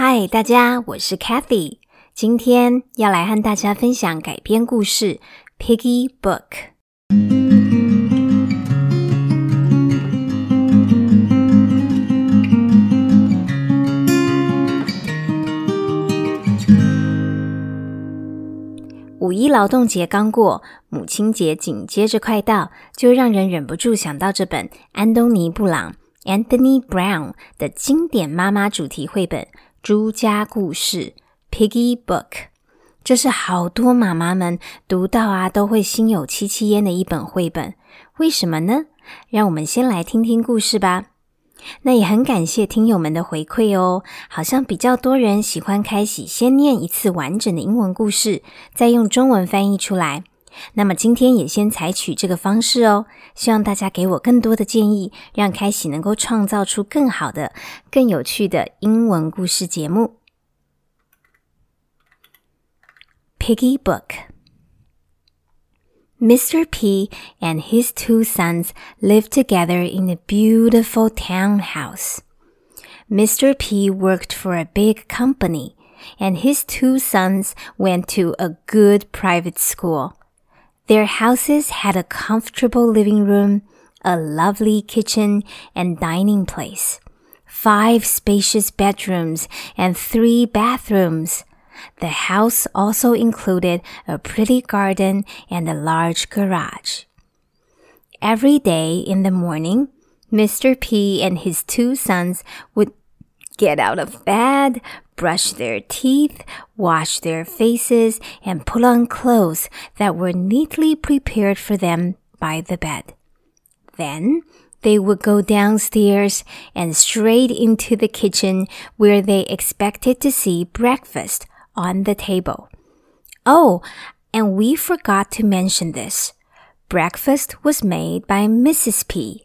嗨，大家，我是 Kathy，今天要来和大家分享改编故事《Piggy Book》。五一劳动节刚过，母亲节紧接着快到，就让人忍不住想到这本安东尼·布朗 （Anthony Brown） 的经典妈妈主题绘本《猪家故事》（Piggy Book）。这是好多妈妈们读到啊都会心有戚戚焉的一本绘本。为什么呢？让我们先来听听故事吧。那也很感谢听友们的回馈哦，好像比较多人喜欢开始先念一次完整的英文故事，再用中文翻译出来。那么今天也先采取这个方式哦，希望大家给我更多的建议，让开喜能够创造出更好的、更有趣的英文故事节目。Piggy Book。Mr. P and his two sons lived together in a beautiful townhouse. Mr. P worked for a big company, and his two sons went to a good private school. Their houses had a comfortable living room, a lovely kitchen and dining place, five spacious bedrooms, and three bathrooms. The house also included a pretty garden and a large garage. Every day in the morning, Mr. P and his two sons would get out of bed, brush their teeth, wash their faces, and put on clothes that were neatly prepared for them by the bed. Then they would go downstairs and straight into the kitchen where they expected to see breakfast on the table. Oh, and we forgot to mention this. Breakfast was made by Mrs. P.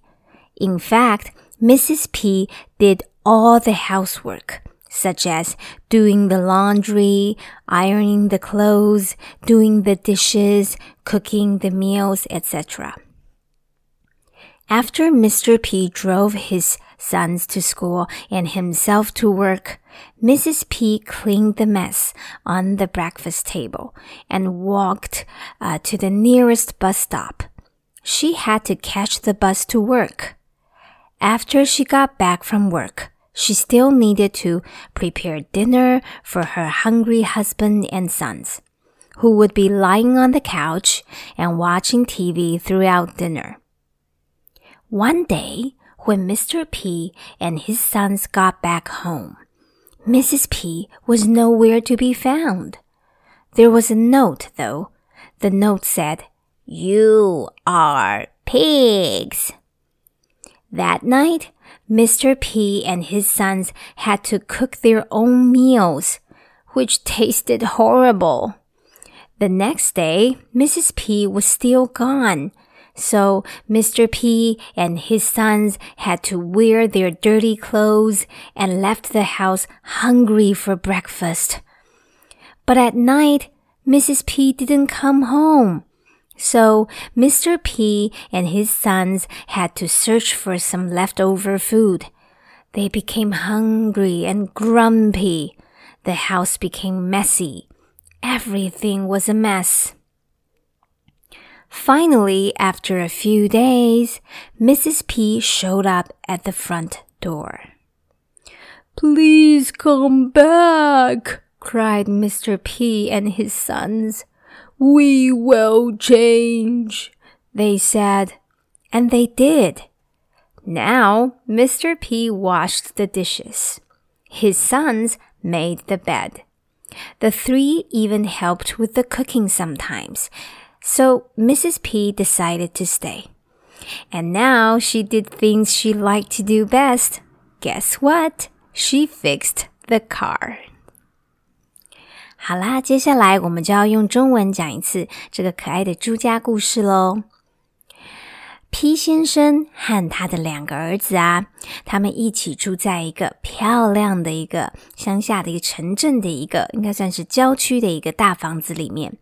In fact, Mrs. P did all the housework, such as doing the laundry, ironing the clothes, doing the dishes, cooking the meals, etc. After Mr. P drove his sons to school and himself to work, Mrs. P cleaned the mess on the breakfast table and walked uh, to the nearest bus stop. She had to catch the bus to work. After she got back from work, she still needed to prepare dinner for her hungry husband and sons, who would be lying on the couch and watching TV throughout dinner. One day, when Mr. P and his sons got back home, Mrs. P was nowhere to be found. There was a note, though. The note said, You are pigs. That night, Mr. P and his sons had to cook their own meals, which tasted horrible. The next day, Mrs. P was still gone so Mr. P and his sons had to wear their dirty clothes and left the house hungry for breakfast. But at night, Mrs. P didn't come home. So Mr. P and his sons had to search for some leftover food. They became hungry and grumpy. The house became messy. Everything was a mess. Finally, after a few days, Mrs. P showed up at the front door. Please come back, cried Mr. P and his sons. We will change, they said. And they did. Now, Mr. P washed the dishes. His sons made the bed. The three even helped with the cooking sometimes so Mrs. P decided to stay. And now she did things she liked to do best. Guess what? She fixed the car. 好啦，接下来我们就要用中文讲一次这个可爱的朱家故事喽。P 先生和他的两个儿子啊，他们一起住在一个漂亮的一个乡下的一个城镇的一个，应该算是郊区的一个大房子里面。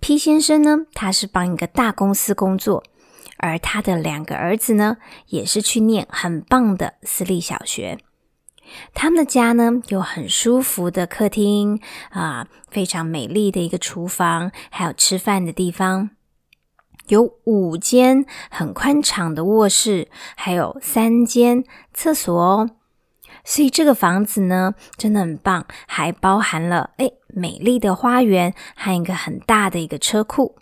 P 先生呢，他是帮一个大公司工作，而他的两个儿子呢，也是去念很棒的私立小学。他们的家呢，有很舒服的客厅啊，非常美丽的一个厨房，还有吃饭的地方。有五间很宽敞的卧室，还有三间厕所哦。所以这个房子呢，真的很棒，还包含了诶美丽的花园和一个很大的一个车库。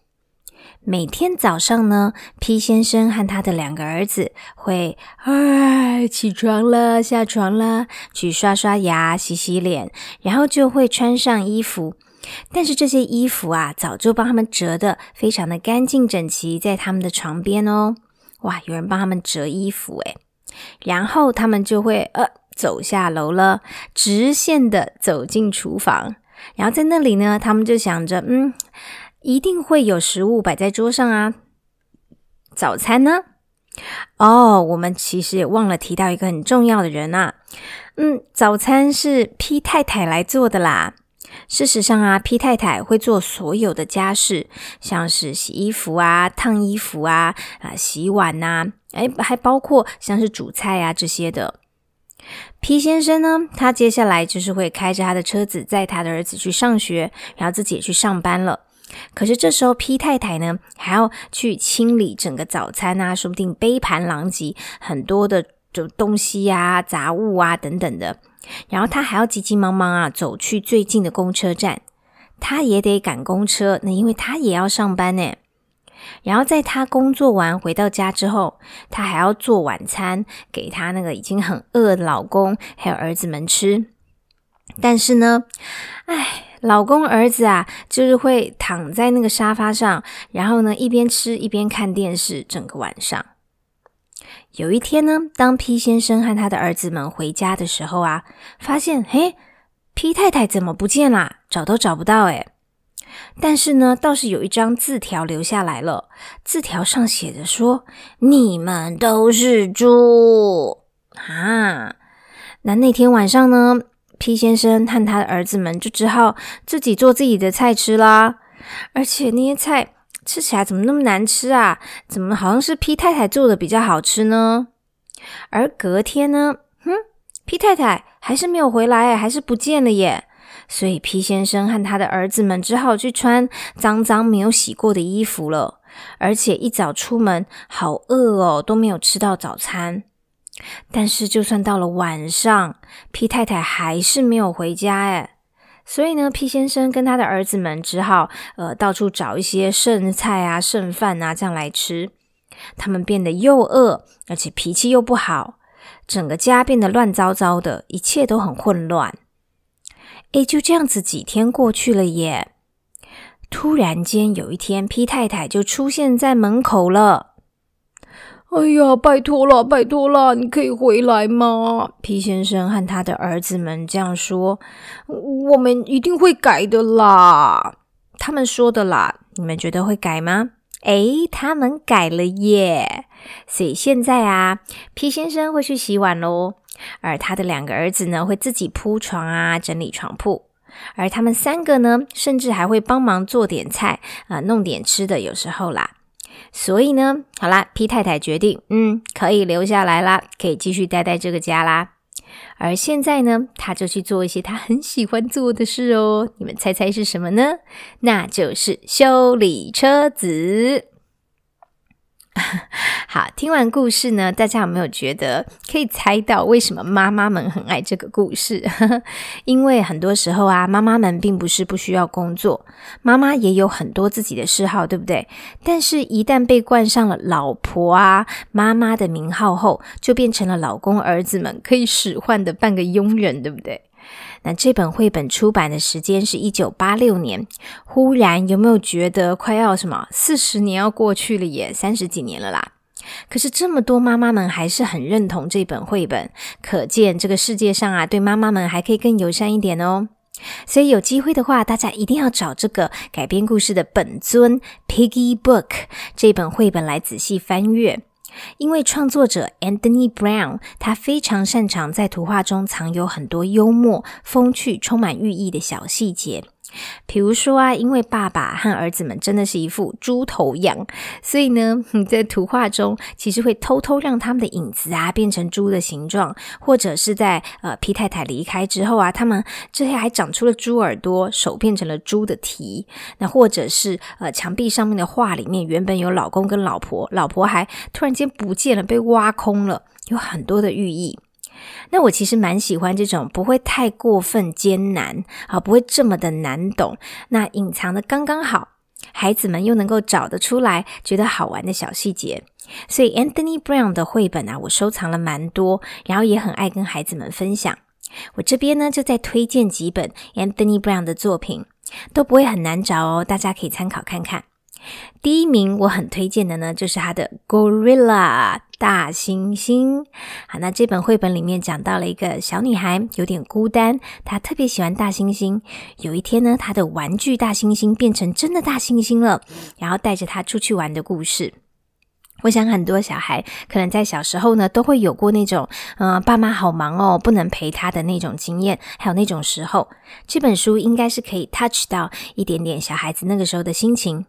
每天早上呢，P 先生和他的两个儿子会哎起床了，下床了，去刷刷牙、洗洗脸，然后就会穿上衣服。但是这些衣服啊，早就帮他们折的非常的干净整齐，在他们的床边哦。哇，有人帮他们折衣服诶。然后他们就会呃走下楼了，直线的走进厨房，然后在那里呢，他们就想着嗯。一定会有食物摆在桌上啊！早餐呢？哦，我们其实也忘了提到一个很重要的人啊。嗯，早餐是 P 太太来做的啦。事实上啊，P 太太会做所有的家事，像是洗衣服啊、烫衣服啊、啊洗碗呐，哎，还包括像是煮菜啊这些的。P 先生呢，他接下来就是会开着他的车子载他的儿子去上学，然后自己也去上班了。可是这时候，P 太太呢还要去清理整个早餐啊，说不定杯盘狼藉，很多的就东西呀、杂物啊等等的。然后他还要急急忙忙啊走去最近的公车站，他也得赶公车，那因为他也要上班呢。然后在他工作完回到家之后，他还要做晚餐给他那个已经很饿的老公还有儿子们吃。但是呢，唉。老公儿子啊，就是会躺在那个沙发上，然后呢一边吃一边看电视，整个晚上。有一天呢，当 P 先生和他的儿子们回家的时候啊，发现嘿，P 太太怎么不见啦？找都找不到诶但是呢，倒是有一张字条留下来了，字条上写着说：“你们都是猪啊！”那那天晚上呢？P 先生和他的儿子们就只好自己做自己的菜吃啦，而且那些菜吃起来怎么那么难吃啊？怎么好像是 P 太太做的比较好吃呢？而隔天呢，哼，P 太太还是没有回来，还是不见了耶。所以 P 先生和他的儿子们只好去穿脏脏没有洗过的衣服了，而且一早出门好饿哦，都没有吃到早餐。但是，就算到了晚上，P 太太还是没有回家哎。所以呢，P 先生跟他的儿子们只好呃到处找一些剩菜啊、剩饭啊这样来吃。他们变得又饿，而且脾气又不好，整个家变得乱糟糟的，一切都很混乱。诶，就这样子几天过去了耶。突然间有一天，P 太太就出现在门口了。哎呀，拜托了，拜托了，你可以回来吗皮先生和他的儿子们这样说：“我们一定会改的啦。”他们说的啦，你们觉得会改吗？诶，他们改了耶！所以现在啊皮先生会去洗碗喽，而他的两个儿子呢，会自己铺床啊，整理床铺，而他们三个呢，甚至还会帮忙做点菜啊，弄点吃的，有时候啦。所以呢，好啦，P 太太决定，嗯，可以留下来啦，可以继续待在这个家啦。而现在呢，他就去做一些他很喜欢做的事哦。你们猜猜是什么呢？那就是修理车子。好，听完故事呢，大家有没有觉得可以猜到为什么妈妈们很爱这个故事？因为很多时候啊，妈妈们并不是不需要工作，妈妈也有很多自己的嗜好，对不对？但是，一旦被冠上了老婆啊、妈妈的名号后，就变成了老公、儿子们可以使唤的半个佣人，对不对？那这本绘本出版的时间是一九八六年，忽然有没有觉得快要什么四十年要过去了耶？三十几年了啦。可是这么多妈妈们还是很认同这本绘本，可见这个世界上啊，对妈妈们还可以更友善一点哦。所以有机会的话，大家一定要找这个改编故事的本尊《Piggy Book》这本绘本来仔细翻阅。因为创作者 Anthony Brown，他非常擅长在图画中藏有很多幽默、风趣、充满寓意的小细节，比如说啊，因为爸爸和儿子们真的是一副猪头样，所以呢，你在图画中其实会偷偷让他们的影子啊变成猪的形状，或者是在呃皮太太离开之后啊，他们这些还长出了猪耳朵，手变成了猪的蹄，那或者是呃墙壁上面的画里面原本有老公跟老婆，老婆还突然间不见了，被挖空了，有很多的寓意。那我其实蛮喜欢这种不会太过分艰难，啊，不会这么的难懂，那隐藏的刚刚好，孩子们又能够找得出来，觉得好玩的小细节。所以 Anthony Brown 的绘本啊，我收藏了蛮多，然后也很爱跟孩子们分享。我这边呢，就再推荐几本 Anthony Brown 的作品，都不会很难找哦，大家可以参考看看。第一名我很推荐的呢，就是他的 Gorilla 大猩猩。好，那这本绘本里面讲到了一个小女孩有点孤单，她特别喜欢大猩猩。有一天呢，她的玩具大猩猩变成真的大猩猩了，然后带着她出去玩的故事。我想很多小孩可能在小时候呢，都会有过那种，嗯，爸妈好忙哦，不能陪他的那种经验，还有那种时候，这本书应该是可以 touch 到一点点小孩子那个时候的心情。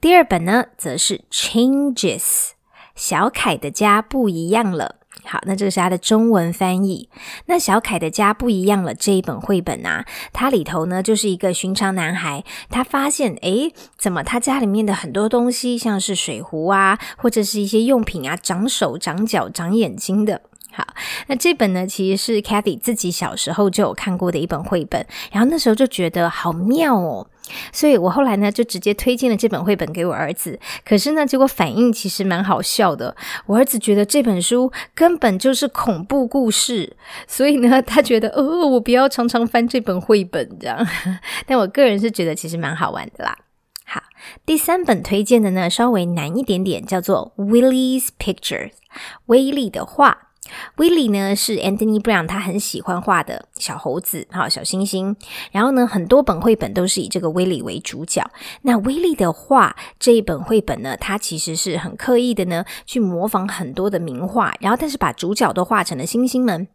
第二本呢，则是 Changes，小凯的家不一样了。好，那这个是它的中文翻译。那小凯的家不一样了这一本绘本啊，它里头呢就是一个寻常男孩，他发现，诶，怎么他家里面的很多东西，像是水壶啊，或者是一些用品啊，长手、长脚、长眼睛的。好，那这本呢，其实是 Kathy 自己小时候就有看过的一本绘本，然后那时候就觉得好妙哦。所以我后来呢，就直接推荐了这本绘本给我儿子。可是呢，结果反应其实蛮好笑的。我儿子觉得这本书根本就是恐怖故事，所以呢，他觉得，哦，我不要常常翻这本绘本这样。但我个人是觉得其实蛮好玩的啦。好，第三本推荐的呢，稍微难一点点，叫做《Willie's Pictures》，威力的画。威利呢是 Anthony Brown，他很喜欢画的小猴子，哈小星星。然后呢，很多本绘本都是以这个威利为主角。那威利的画这一本绘本呢，它其实是很刻意的呢，去模仿很多的名画，然后但是把主角都画成了星星们。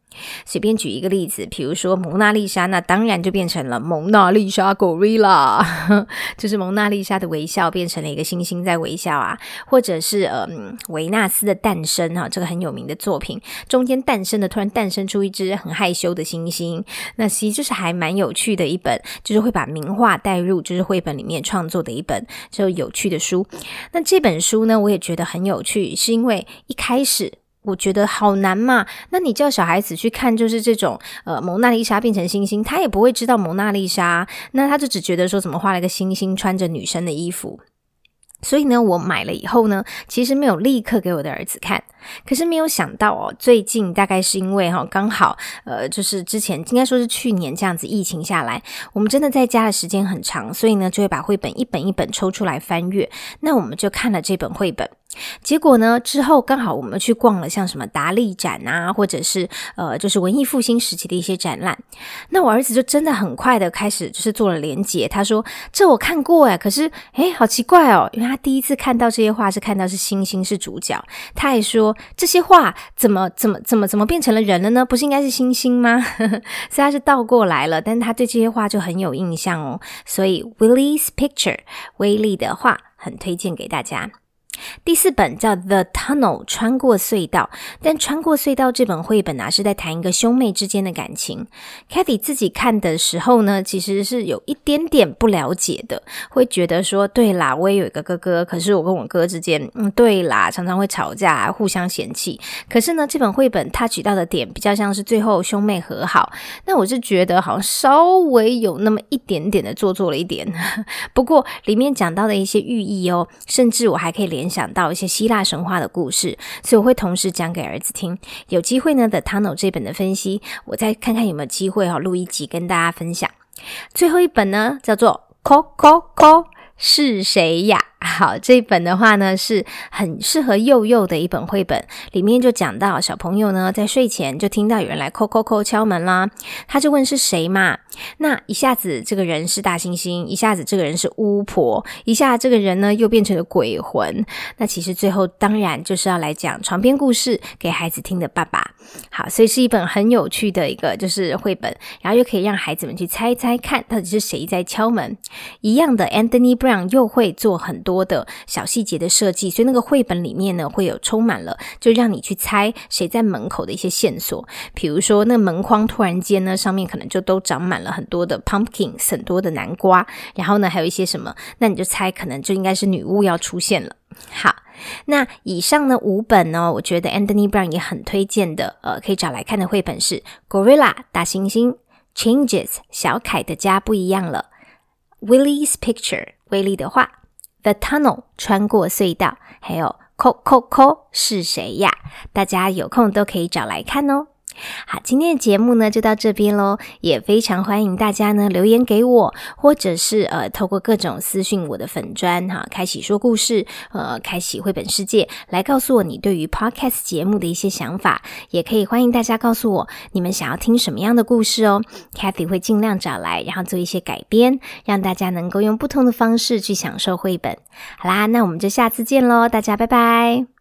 随便举一个例子，比如说蒙娜丽莎，那当然就变成了蒙娜丽莎 Gorilla，就是蒙娜丽莎的微笑变成了一个星星在微笑啊，或者是呃维纳斯的诞生哈，这个很有名的作品，中间诞生的突然诞生出一只很害羞的星星，那其实就是还蛮有趣的一本，就是会把名画带入就是绘本里面创作的一本就有趣的书。那这本书呢，我也觉得很有趣，是因为一开始。我觉得好难嘛，那你叫小孩子去看，就是这种呃蒙娜丽莎变成星星，他也不会知道蒙娜丽莎，那他就只觉得说怎么画了一个星星，穿着女生的衣服。所以呢，我买了以后呢，其实没有立刻给我的儿子看。可是没有想到哦，最近大概是因为哈，刚好呃，就是之前应该说是去年这样子疫情下来，我们真的在家的时间很长，所以呢，就会把绘本一本一本抽出来翻阅。那我们就看了这本绘本。结果呢？之后刚好我们去逛了像什么达利展啊，或者是呃，就是文艺复兴时期的一些展览。那我儿子就真的很快的开始就是做了连结。他说：“这我看过哎，可是哎，好奇怪哦，因为他第一次看到这些画是看到是星星是主角。他还说这些画怎么怎么怎么怎么变成了人了呢？不是应该是星星吗？所以他是倒过来了。但他对这些画就很有印象哦。所以 Willie's Picture 威力的画很推荐给大家。”第四本叫《The Tunnel》，穿过隧道。但穿过隧道这本绘本啊，是在谈一个兄妹之间的感情。Kathy 自己看的时候呢，其实是有一点点不了解的，会觉得说：对啦，我也有一个哥哥，可是我跟我哥之间，嗯，对啦，常常会吵架，互相嫌弃。可是呢，这本绘本他举到的点比较像是最后兄妹和好。那我是觉得好像稍微有那么一点点的做作了一点。不过里面讲到的一些寓意哦，甚至我还可以。联想到一些希腊神话的故事，所以我会同时讲给儿子听。有机会呢，的《Tunnel》这本的分析，我再看看有没有机会哈录一集跟大家分享。最后一本呢，叫做《Call Call Call》，是谁呀？好，这一本的话呢，是很适合幼幼的一本绘本。里面就讲到小朋友呢，在睡前就听到有人来叩叩叩敲门啦，他就问是谁嘛？那一下子这个人是大猩猩，一下子这个人是巫婆，一下这个人呢又变成了鬼魂。那其实最后当然就是要来讲床边故事给孩子听的爸爸。好，所以是一本很有趣的一个就是绘本，然后又可以让孩子们去猜猜看到底是谁在敲门。一样的，Anthony Brown 又会做很多多的小细节的设计，所以那个绘本里面呢会有充满了就让你去猜谁在门口的一些线索。比如说那门框突然间呢上面可能就都长满了很多的 pumpkins，很多的南瓜，然后呢还有一些什么，那你就猜可能就应该是女巫要出现了。好。那以上呢五本呢，我觉得 Anthony Brown 也很推荐的，呃，可以找来看的绘本是《Gorilla 大猩猩》、《Changes 小凯的家不一样了》、《Willie's Picture 威利的画》、《The Tunnel 穿过隧道》，还有《Co Co Co 是谁呀》？大家有空都可以找来看哦。好，今天的节目呢就到这边喽，也非常欢迎大家呢留言给我，或者是呃透过各种私讯我的粉砖哈，开启说故事，呃，开启绘本世界，来告诉我你对于 podcast 节目的一些想法，也可以欢迎大家告诉我你们想要听什么样的故事哦，Cathy 会尽量找来，然后做一些改编，让大家能够用不同的方式去享受绘本。好啦，那我们就下次见喽，大家拜拜。